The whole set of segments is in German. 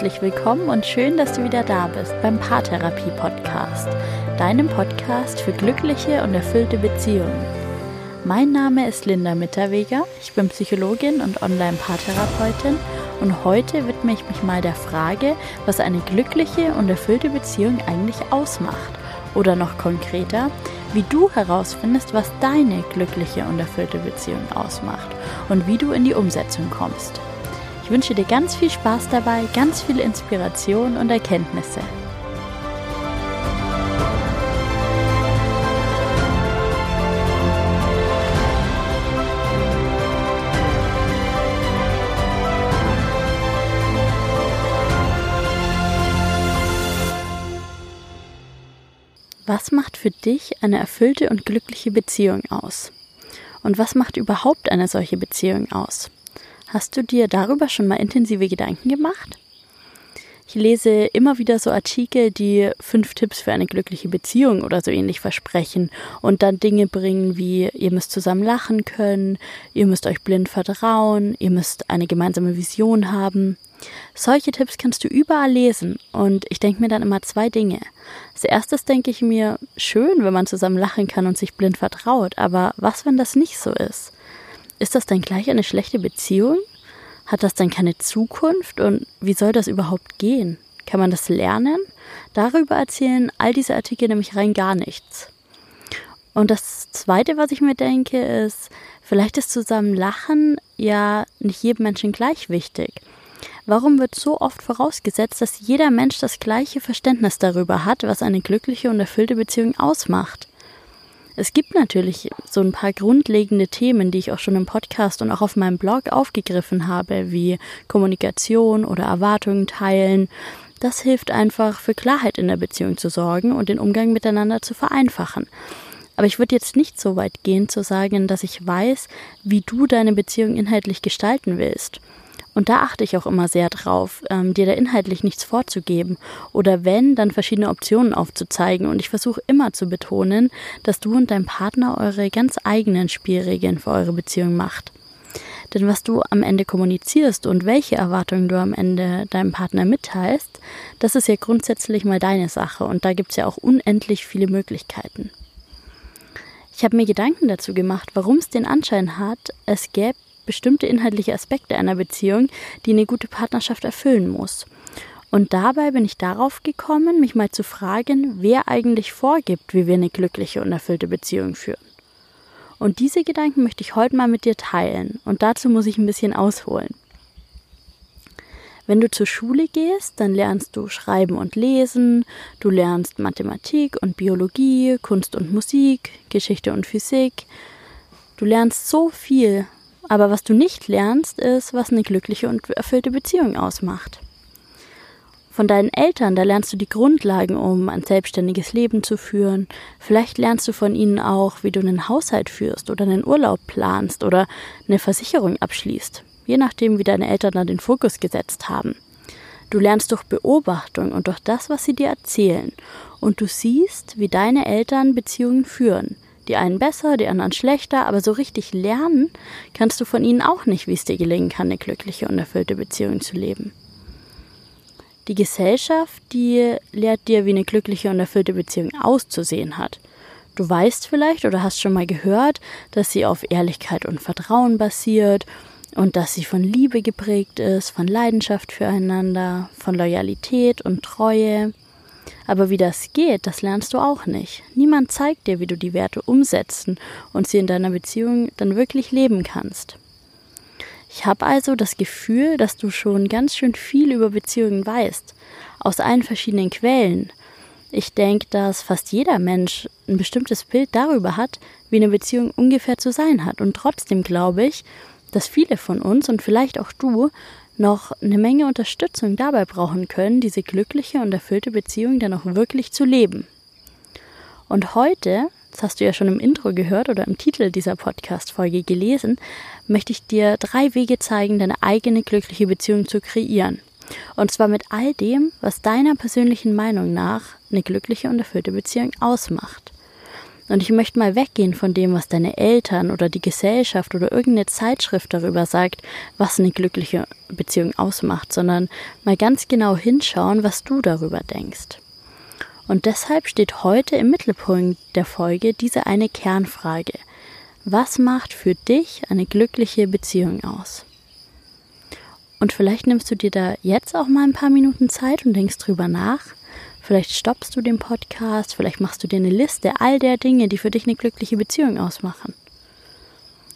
Herzlich willkommen und schön, dass du wieder da bist beim Paartherapie Podcast, deinem Podcast für glückliche und erfüllte Beziehungen. Mein Name ist Linda Mitterweger, ich bin Psychologin und Online-Paartherapeutin und heute widme ich mich mal der Frage, was eine glückliche und erfüllte Beziehung eigentlich ausmacht. Oder noch konkreter, wie du herausfindest, was deine glückliche und erfüllte Beziehung ausmacht und wie du in die Umsetzung kommst. Ich wünsche dir ganz viel Spaß dabei, ganz viel Inspiration und Erkenntnisse. Was macht für dich eine erfüllte und glückliche Beziehung aus? Und was macht überhaupt eine solche Beziehung aus? Hast du dir darüber schon mal intensive Gedanken gemacht? Ich lese immer wieder so Artikel, die fünf Tipps für eine glückliche Beziehung oder so ähnlich versprechen und dann Dinge bringen wie ihr müsst zusammen lachen können, ihr müsst euch blind vertrauen, ihr müsst eine gemeinsame Vision haben. Solche Tipps kannst du überall lesen und ich denke mir dann immer zwei Dinge. Als erstes denke ich mir, schön, wenn man zusammen lachen kann und sich blind vertraut, aber was, wenn das nicht so ist? Ist das dann gleich eine schlechte Beziehung? Hat das dann keine Zukunft? Und wie soll das überhaupt gehen? Kann man das lernen? Darüber erzählen all diese Artikel nämlich rein gar nichts. Und das Zweite, was ich mir denke, ist, vielleicht ist zusammen Lachen ja nicht jedem Menschen gleich wichtig. Warum wird so oft vorausgesetzt, dass jeder Mensch das gleiche Verständnis darüber hat, was eine glückliche und erfüllte Beziehung ausmacht? Es gibt natürlich so ein paar grundlegende Themen, die ich auch schon im Podcast und auch auf meinem Blog aufgegriffen habe, wie Kommunikation oder Erwartungen teilen. Das hilft einfach für Klarheit in der Beziehung zu sorgen und den Umgang miteinander zu vereinfachen. Aber ich würde jetzt nicht so weit gehen zu sagen, dass ich weiß, wie du deine Beziehung inhaltlich gestalten willst. Und da achte ich auch immer sehr drauf, ähm, dir da inhaltlich nichts vorzugeben oder wenn, dann verschiedene Optionen aufzuzeigen. Und ich versuche immer zu betonen, dass du und dein Partner eure ganz eigenen Spielregeln für eure Beziehung macht. Denn was du am Ende kommunizierst und welche Erwartungen du am Ende deinem Partner mitteilst, das ist ja grundsätzlich mal deine Sache und da gibt es ja auch unendlich viele Möglichkeiten. Ich habe mir Gedanken dazu gemacht, warum es den Anschein hat, es gäbe bestimmte inhaltliche Aspekte einer Beziehung, die eine gute Partnerschaft erfüllen muss. Und dabei bin ich darauf gekommen, mich mal zu fragen, wer eigentlich vorgibt, wie wir eine glückliche und erfüllte Beziehung führen. Und diese Gedanken möchte ich heute mal mit dir teilen. Und dazu muss ich ein bisschen ausholen. Wenn du zur Schule gehst, dann lernst du Schreiben und Lesen, du lernst Mathematik und Biologie, Kunst und Musik, Geschichte und Physik. Du lernst so viel, aber was du nicht lernst, ist, was eine glückliche und erfüllte Beziehung ausmacht. Von deinen Eltern, da lernst du die Grundlagen, um ein selbstständiges Leben zu führen. Vielleicht lernst du von ihnen auch, wie du einen Haushalt führst oder einen Urlaub planst oder eine Versicherung abschließt, je nachdem, wie deine Eltern da den Fokus gesetzt haben. Du lernst durch Beobachtung und durch das, was sie dir erzählen. Und du siehst, wie deine Eltern Beziehungen führen, die einen besser, die anderen schlechter, aber so richtig lernen kannst du von ihnen auch nicht, wie es dir gelingen kann, eine glückliche und erfüllte Beziehung zu leben. Die Gesellschaft, die lehrt dir, wie eine glückliche und erfüllte Beziehung auszusehen hat. Du weißt vielleicht oder hast schon mal gehört, dass sie auf Ehrlichkeit und Vertrauen basiert und dass sie von Liebe geprägt ist, von Leidenschaft füreinander, von Loyalität und Treue. Aber wie das geht, das lernst du auch nicht. Niemand zeigt dir, wie du die Werte umsetzen und sie in deiner Beziehung dann wirklich leben kannst. Ich habe also das Gefühl, dass du schon ganz schön viel über Beziehungen weißt, aus allen verschiedenen Quellen. Ich denke, dass fast jeder Mensch ein bestimmtes Bild darüber hat, wie eine Beziehung ungefähr zu sein hat. Und trotzdem glaube ich, dass viele von uns und vielleicht auch du noch eine Menge Unterstützung dabei brauchen können, diese glückliche und erfüllte Beziehung dann auch wirklich zu leben. Und heute, das hast du ja schon im Intro gehört oder im Titel dieser Podcast-Folge gelesen, möchte ich dir drei Wege zeigen, deine eigene glückliche Beziehung zu kreieren. Und zwar mit all dem, was deiner persönlichen Meinung nach eine glückliche und erfüllte Beziehung ausmacht. Und ich möchte mal weggehen von dem, was deine Eltern oder die Gesellschaft oder irgendeine Zeitschrift darüber sagt, was eine glückliche Beziehung ausmacht, sondern mal ganz genau hinschauen, was du darüber denkst. Und deshalb steht heute im Mittelpunkt der Folge diese eine Kernfrage. Was macht für dich eine glückliche Beziehung aus? Und vielleicht nimmst du dir da jetzt auch mal ein paar Minuten Zeit und denkst drüber nach Vielleicht stoppst du den Podcast, vielleicht machst du dir eine Liste all der Dinge, die für dich eine glückliche Beziehung ausmachen.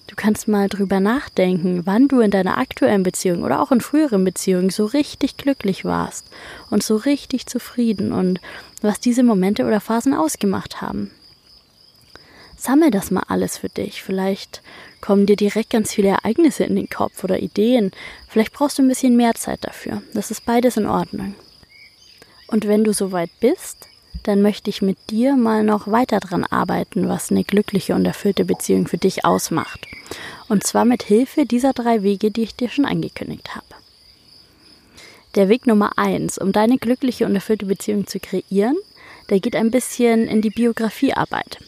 Du kannst mal drüber nachdenken, wann du in deiner aktuellen Beziehung oder auch in früheren Beziehungen so richtig glücklich warst und so richtig zufrieden und was diese Momente oder Phasen ausgemacht haben. Sammel das mal alles für dich. Vielleicht kommen dir direkt ganz viele Ereignisse in den Kopf oder Ideen. Vielleicht brauchst du ein bisschen mehr Zeit dafür. Das ist beides in Ordnung. Und wenn du soweit bist, dann möchte ich mit dir mal noch weiter dran arbeiten, was eine glückliche und erfüllte Beziehung für dich ausmacht. Und zwar mit Hilfe dieser drei Wege, die ich dir schon angekündigt habe. Der Weg Nummer eins, um deine glückliche und erfüllte Beziehung zu kreieren, der geht ein bisschen in die Biografiearbeit.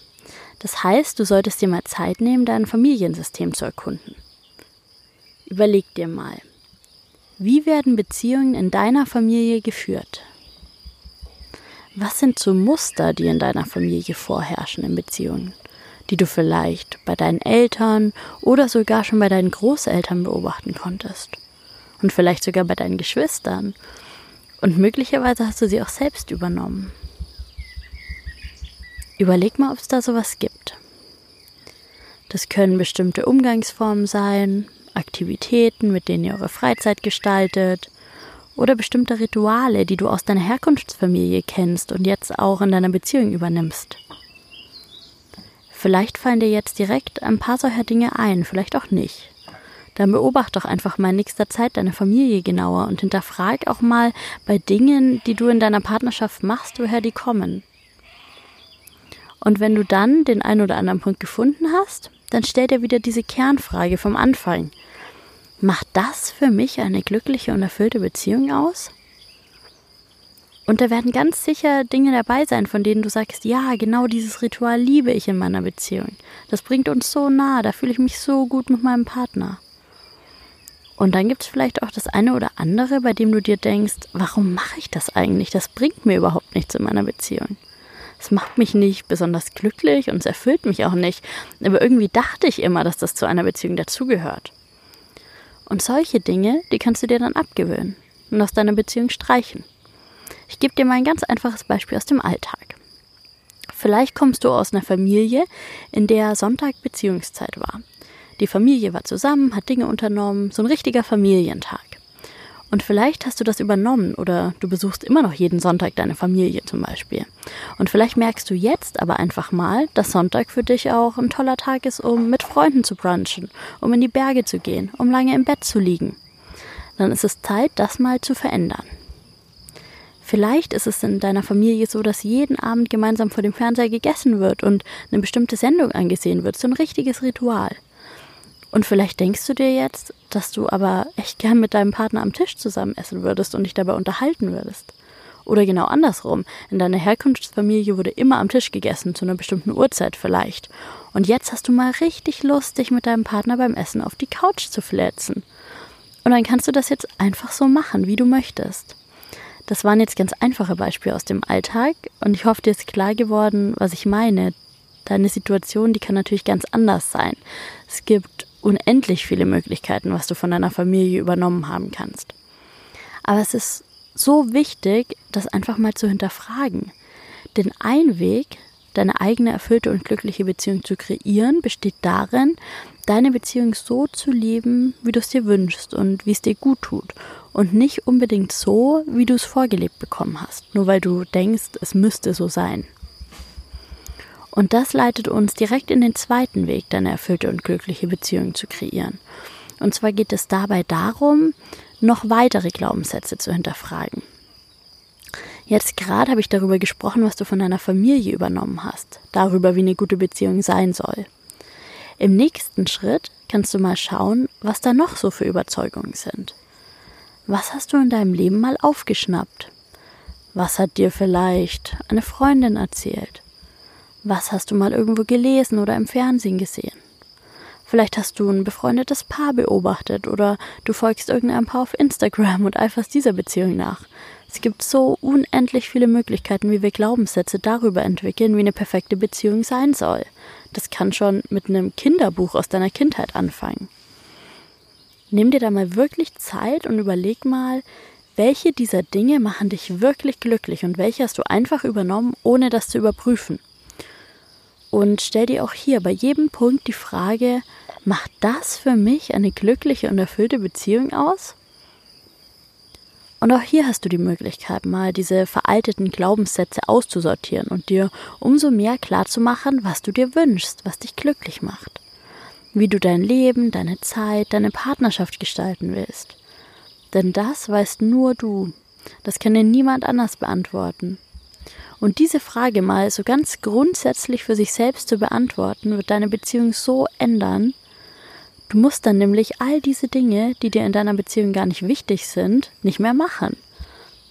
Das heißt, du solltest dir mal Zeit nehmen, dein Familiensystem zu erkunden. Überleg dir mal, wie werden Beziehungen in deiner Familie geführt? Was sind so Muster, die in deiner Familie vorherrschen in Beziehungen, die du vielleicht bei deinen Eltern oder sogar schon bei deinen Großeltern beobachten konntest? Und vielleicht sogar bei deinen Geschwistern? Und möglicherweise hast du sie auch selbst übernommen. Überleg mal, ob es da sowas gibt. Das können bestimmte Umgangsformen sein, Aktivitäten, mit denen ihr eure Freizeit gestaltet, oder bestimmte Rituale, die du aus deiner Herkunftsfamilie kennst und jetzt auch in deiner Beziehung übernimmst. Vielleicht fallen dir jetzt direkt ein paar solcher Dinge ein, vielleicht auch nicht. Dann beobachte doch einfach mal in nächster Zeit deine Familie genauer und hinterfrag auch mal bei Dingen, die du in deiner Partnerschaft machst, woher die kommen. Und wenn du dann den einen oder anderen Punkt gefunden hast, dann stell dir wieder diese Kernfrage vom Anfang. Macht das für mich eine glückliche und erfüllte Beziehung aus? Und da werden ganz sicher Dinge dabei sein, von denen du sagst, ja, genau dieses Ritual liebe ich in meiner Beziehung. Das bringt uns so nah, da fühle ich mich so gut mit meinem Partner. Und dann gibt es vielleicht auch das eine oder andere, bei dem du dir denkst, warum mache ich das eigentlich? Das bringt mir überhaupt nichts in meiner Beziehung. Es macht mich nicht besonders glücklich und es erfüllt mich auch nicht. Aber irgendwie dachte ich immer, dass das zu einer Beziehung dazugehört. Und solche Dinge, die kannst du dir dann abgewöhnen und aus deiner Beziehung streichen. Ich gebe dir mal ein ganz einfaches Beispiel aus dem Alltag. Vielleicht kommst du aus einer Familie, in der Sonntag Beziehungszeit war. Die Familie war zusammen, hat Dinge unternommen, so ein richtiger Familientag. Und vielleicht hast du das übernommen oder du besuchst immer noch jeden Sonntag deine Familie zum Beispiel. Und vielleicht merkst du jetzt aber einfach mal, dass Sonntag für dich auch ein toller Tag ist, um mit Freunden zu brunchen, um in die Berge zu gehen, um lange im Bett zu liegen. Dann ist es Zeit, das mal zu verändern. Vielleicht ist es in deiner Familie so, dass jeden Abend gemeinsam vor dem Fernseher gegessen wird und eine bestimmte Sendung angesehen wird, so ein richtiges Ritual. Und vielleicht denkst du dir jetzt, dass du aber echt gern mit deinem Partner am Tisch zusammen essen würdest und dich dabei unterhalten würdest. Oder genau andersrum. In deiner Herkunftsfamilie wurde immer am Tisch gegessen, zu einer bestimmten Uhrzeit vielleicht. Und jetzt hast du mal richtig Lust, dich mit deinem Partner beim Essen auf die Couch zu flätzen. Und dann kannst du das jetzt einfach so machen, wie du möchtest. Das waren jetzt ganz einfache Beispiele aus dem Alltag und ich hoffe, dir ist klar geworden, was ich meine. Deine Situation, die kann natürlich ganz anders sein. Es gibt unendlich viele Möglichkeiten, was du von deiner Familie übernommen haben kannst. Aber es ist so wichtig, das einfach mal zu hinterfragen. Denn ein Weg, deine eigene erfüllte und glückliche Beziehung zu kreieren, besteht darin, deine Beziehung so zu leben, wie du es dir wünschst und wie es dir gut tut. Und nicht unbedingt so, wie du es vorgelebt bekommen hast, nur weil du denkst, es müsste so sein. Und das leitet uns direkt in den zweiten Weg, deine erfüllte und glückliche Beziehung zu kreieren. Und zwar geht es dabei darum, noch weitere Glaubenssätze zu hinterfragen. Jetzt gerade habe ich darüber gesprochen, was du von deiner Familie übernommen hast, darüber, wie eine gute Beziehung sein soll. Im nächsten Schritt kannst du mal schauen, was da noch so für Überzeugungen sind. Was hast du in deinem Leben mal aufgeschnappt? Was hat dir vielleicht eine Freundin erzählt? Was hast du mal irgendwo gelesen oder im Fernsehen gesehen? Vielleicht hast du ein befreundetes Paar beobachtet oder du folgst irgendeinem Paar auf Instagram und eiferst dieser Beziehung nach. Es gibt so unendlich viele Möglichkeiten, wie wir Glaubenssätze darüber entwickeln, wie eine perfekte Beziehung sein soll. Das kann schon mit einem Kinderbuch aus deiner Kindheit anfangen. Nimm dir da mal wirklich Zeit und überleg mal, welche dieser Dinge machen dich wirklich glücklich und welche hast du einfach übernommen, ohne das zu überprüfen. Und stell dir auch hier bei jedem Punkt die Frage, macht das für mich eine glückliche und erfüllte Beziehung aus? Und auch hier hast du die Möglichkeit, mal diese veralteten Glaubenssätze auszusortieren und dir umso mehr klarzumachen, was du dir wünschst, was dich glücklich macht. Wie du dein Leben, deine Zeit, deine Partnerschaft gestalten willst. Denn das weißt nur du. Das kann dir niemand anders beantworten. Und diese Frage mal so ganz grundsätzlich für sich selbst zu beantworten, wird deine Beziehung so ändern. Du musst dann nämlich all diese Dinge, die dir in deiner Beziehung gar nicht wichtig sind, nicht mehr machen.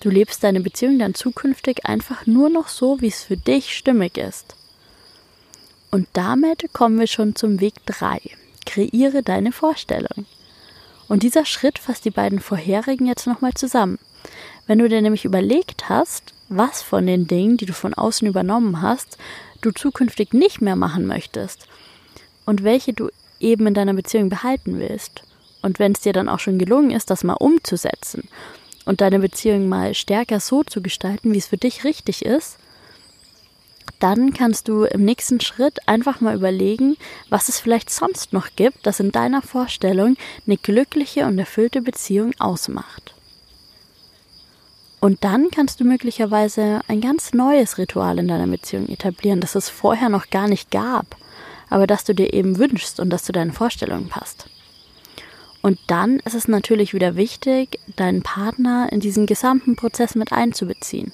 Du lebst deine Beziehung dann zukünftig einfach nur noch so, wie es für dich stimmig ist. Und damit kommen wir schon zum Weg 3. Kreiere deine Vorstellung. Und dieser Schritt fasst die beiden vorherigen jetzt nochmal zusammen. Wenn du dir nämlich überlegt hast, was von den Dingen, die du von außen übernommen hast, du zukünftig nicht mehr machen möchtest und welche du eben in deiner Beziehung behalten willst. Und wenn es dir dann auch schon gelungen ist, das mal umzusetzen und deine Beziehung mal stärker so zu gestalten, wie es für dich richtig ist, dann kannst du im nächsten Schritt einfach mal überlegen, was es vielleicht sonst noch gibt, das in deiner Vorstellung eine glückliche und erfüllte Beziehung ausmacht. Und dann kannst du möglicherweise ein ganz neues Ritual in deiner Beziehung etablieren, das es vorher noch gar nicht gab, aber das du dir eben wünschst und das zu deinen Vorstellungen passt. Und dann ist es natürlich wieder wichtig, deinen Partner in diesen gesamten Prozess mit einzubeziehen.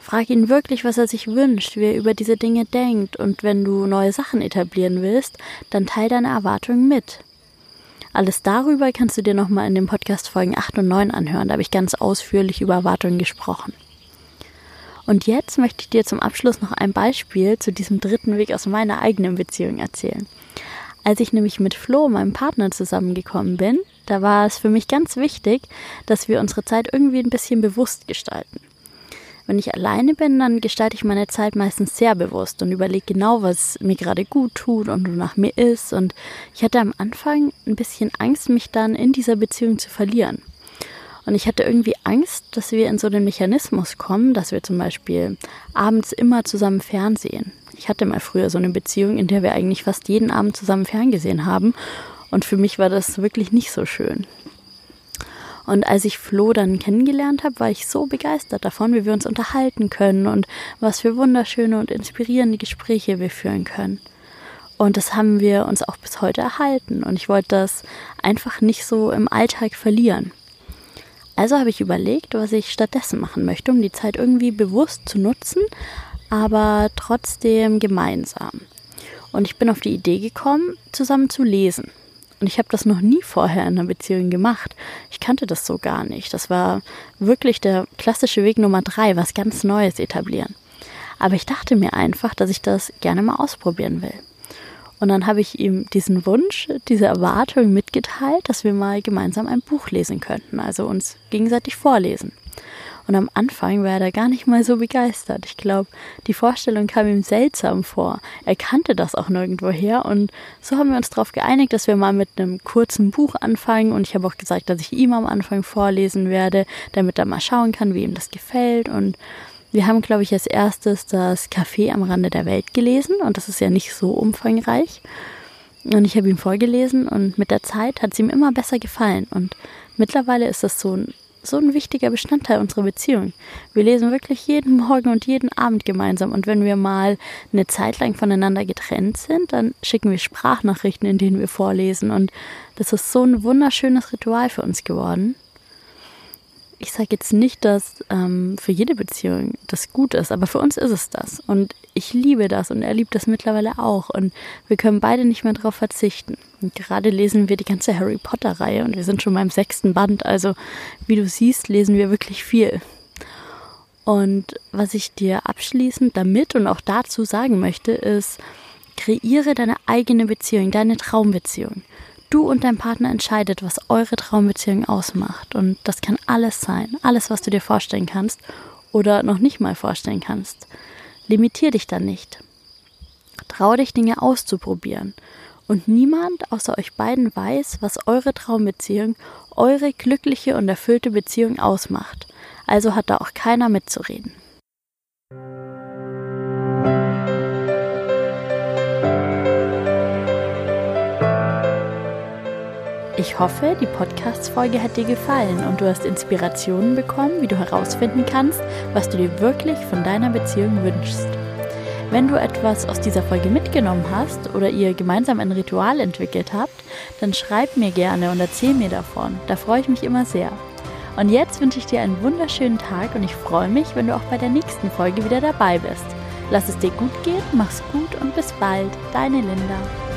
Frag ihn wirklich, was er sich wünscht, wie er über diese Dinge denkt und wenn du neue Sachen etablieren willst, dann teil deine Erwartungen mit. Alles darüber kannst du dir nochmal in den Podcast Folgen 8 und 9 anhören. Da habe ich ganz ausführlich über Erwartungen gesprochen. Und jetzt möchte ich dir zum Abschluss noch ein Beispiel zu diesem dritten Weg aus meiner eigenen Beziehung erzählen. Als ich nämlich mit Flo, meinem Partner, zusammengekommen bin, da war es für mich ganz wichtig, dass wir unsere Zeit irgendwie ein bisschen bewusst gestalten. Wenn ich alleine bin, dann gestalte ich meine Zeit meistens sehr bewusst und überlege genau, was mir gerade gut tut und wonach mir ist. Und ich hatte am Anfang ein bisschen Angst, mich dann in dieser Beziehung zu verlieren. Und ich hatte irgendwie Angst, dass wir in so den Mechanismus kommen, dass wir zum Beispiel abends immer zusammen fernsehen. Ich hatte mal früher so eine Beziehung, in der wir eigentlich fast jeden Abend zusammen ferngesehen haben. Und für mich war das wirklich nicht so schön. Und als ich Flo dann kennengelernt habe, war ich so begeistert davon, wie wir uns unterhalten können und was für wunderschöne und inspirierende Gespräche wir führen können. Und das haben wir uns auch bis heute erhalten. Und ich wollte das einfach nicht so im Alltag verlieren. Also habe ich überlegt, was ich stattdessen machen möchte, um die Zeit irgendwie bewusst zu nutzen, aber trotzdem gemeinsam. Und ich bin auf die Idee gekommen, zusammen zu lesen. Und ich habe das noch nie vorher in einer Beziehung gemacht. Ich kannte das so gar nicht. Das war wirklich der klassische Weg Nummer drei, was ganz Neues etablieren. Aber ich dachte mir einfach, dass ich das gerne mal ausprobieren will. Und dann habe ich ihm diesen Wunsch, diese Erwartung mitgeteilt, dass wir mal gemeinsam ein Buch lesen könnten, also uns gegenseitig vorlesen. Und am Anfang war er da gar nicht mal so begeistert. Ich glaube, die Vorstellung kam ihm seltsam vor. Er kannte das auch nirgendwo her. Und so haben wir uns darauf geeinigt, dass wir mal mit einem kurzen Buch anfangen. Und ich habe auch gesagt, dass ich ihm am Anfang vorlesen werde, damit er mal schauen kann, wie ihm das gefällt. Und wir haben, glaube ich, als erstes das Café am Rande der Welt gelesen. Und das ist ja nicht so umfangreich. Und ich habe ihm vorgelesen und mit der Zeit hat es ihm immer besser gefallen. Und mittlerweile ist das so ein so ein wichtiger Bestandteil unserer Beziehung. Wir lesen wirklich jeden Morgen und jeden Abend gemeinsam. Und wenn wir mal eine Zeit lang voneinander getrennt sind, dann schicken wir Sprachnachrichten, in denen wir vorlesen. Und das ist so ein wunderschönes Ritual für uns geworden ich sage jetzt nicht, dass ähm, für jede Beziehung das gut ist, aber für uns ist es das. Und ich liebe das und er liebt das mittlerweile auch. Und wir können beide nicht mehr darauf verzichten. Und gerade lesen wir die ganze Harry Potter-Reihe und wir sind schon beim sechsten Band. Also, wie du siehst, lesen wir wirklich viel. Und was ich dir abschließend damit und auch dazu sagen möchte, ist, kreiere deine eigene Beziehung, deine Traumbeziehung. Du und dein Partner entscheidet, was eure Traumbeziehung ausmacht. Und das kann alles sein. Alles, was du dir vorstellen kannst oder noch nicht mal vorstellen kannst. Limitier dich dann nicht. Trau dich, Dinge auszuprobieren. Und niemand außer euch beiden weiß, was eure Traumbeziehung, eure glückliche und erfüllte Beziehung ausmacht. Also hat da auch keiner mitzureden. Ich hoffe, die Podcast-Folge hat dir gefallen und du hast Inspirationen bekommen, wie du herausfinden kannst, was du dir wirklich von deiner Beziehung wünschst. Wenn du etwas aus dieser Folge mitgenommen hast oder ihr gemeinsam ein Ritual entwickelt habt, dann schreib mir gerne und erzähl mir davon. Da freue ich mich immer sehr. Und jetzt wünsche ich dir einen wunderschönen Tag und ich freue mich, wenn du auch bei der nächsten Folge wieder dabei bist. Lass es dir gut gehen, mach's gut und bis bald. Deine Linda.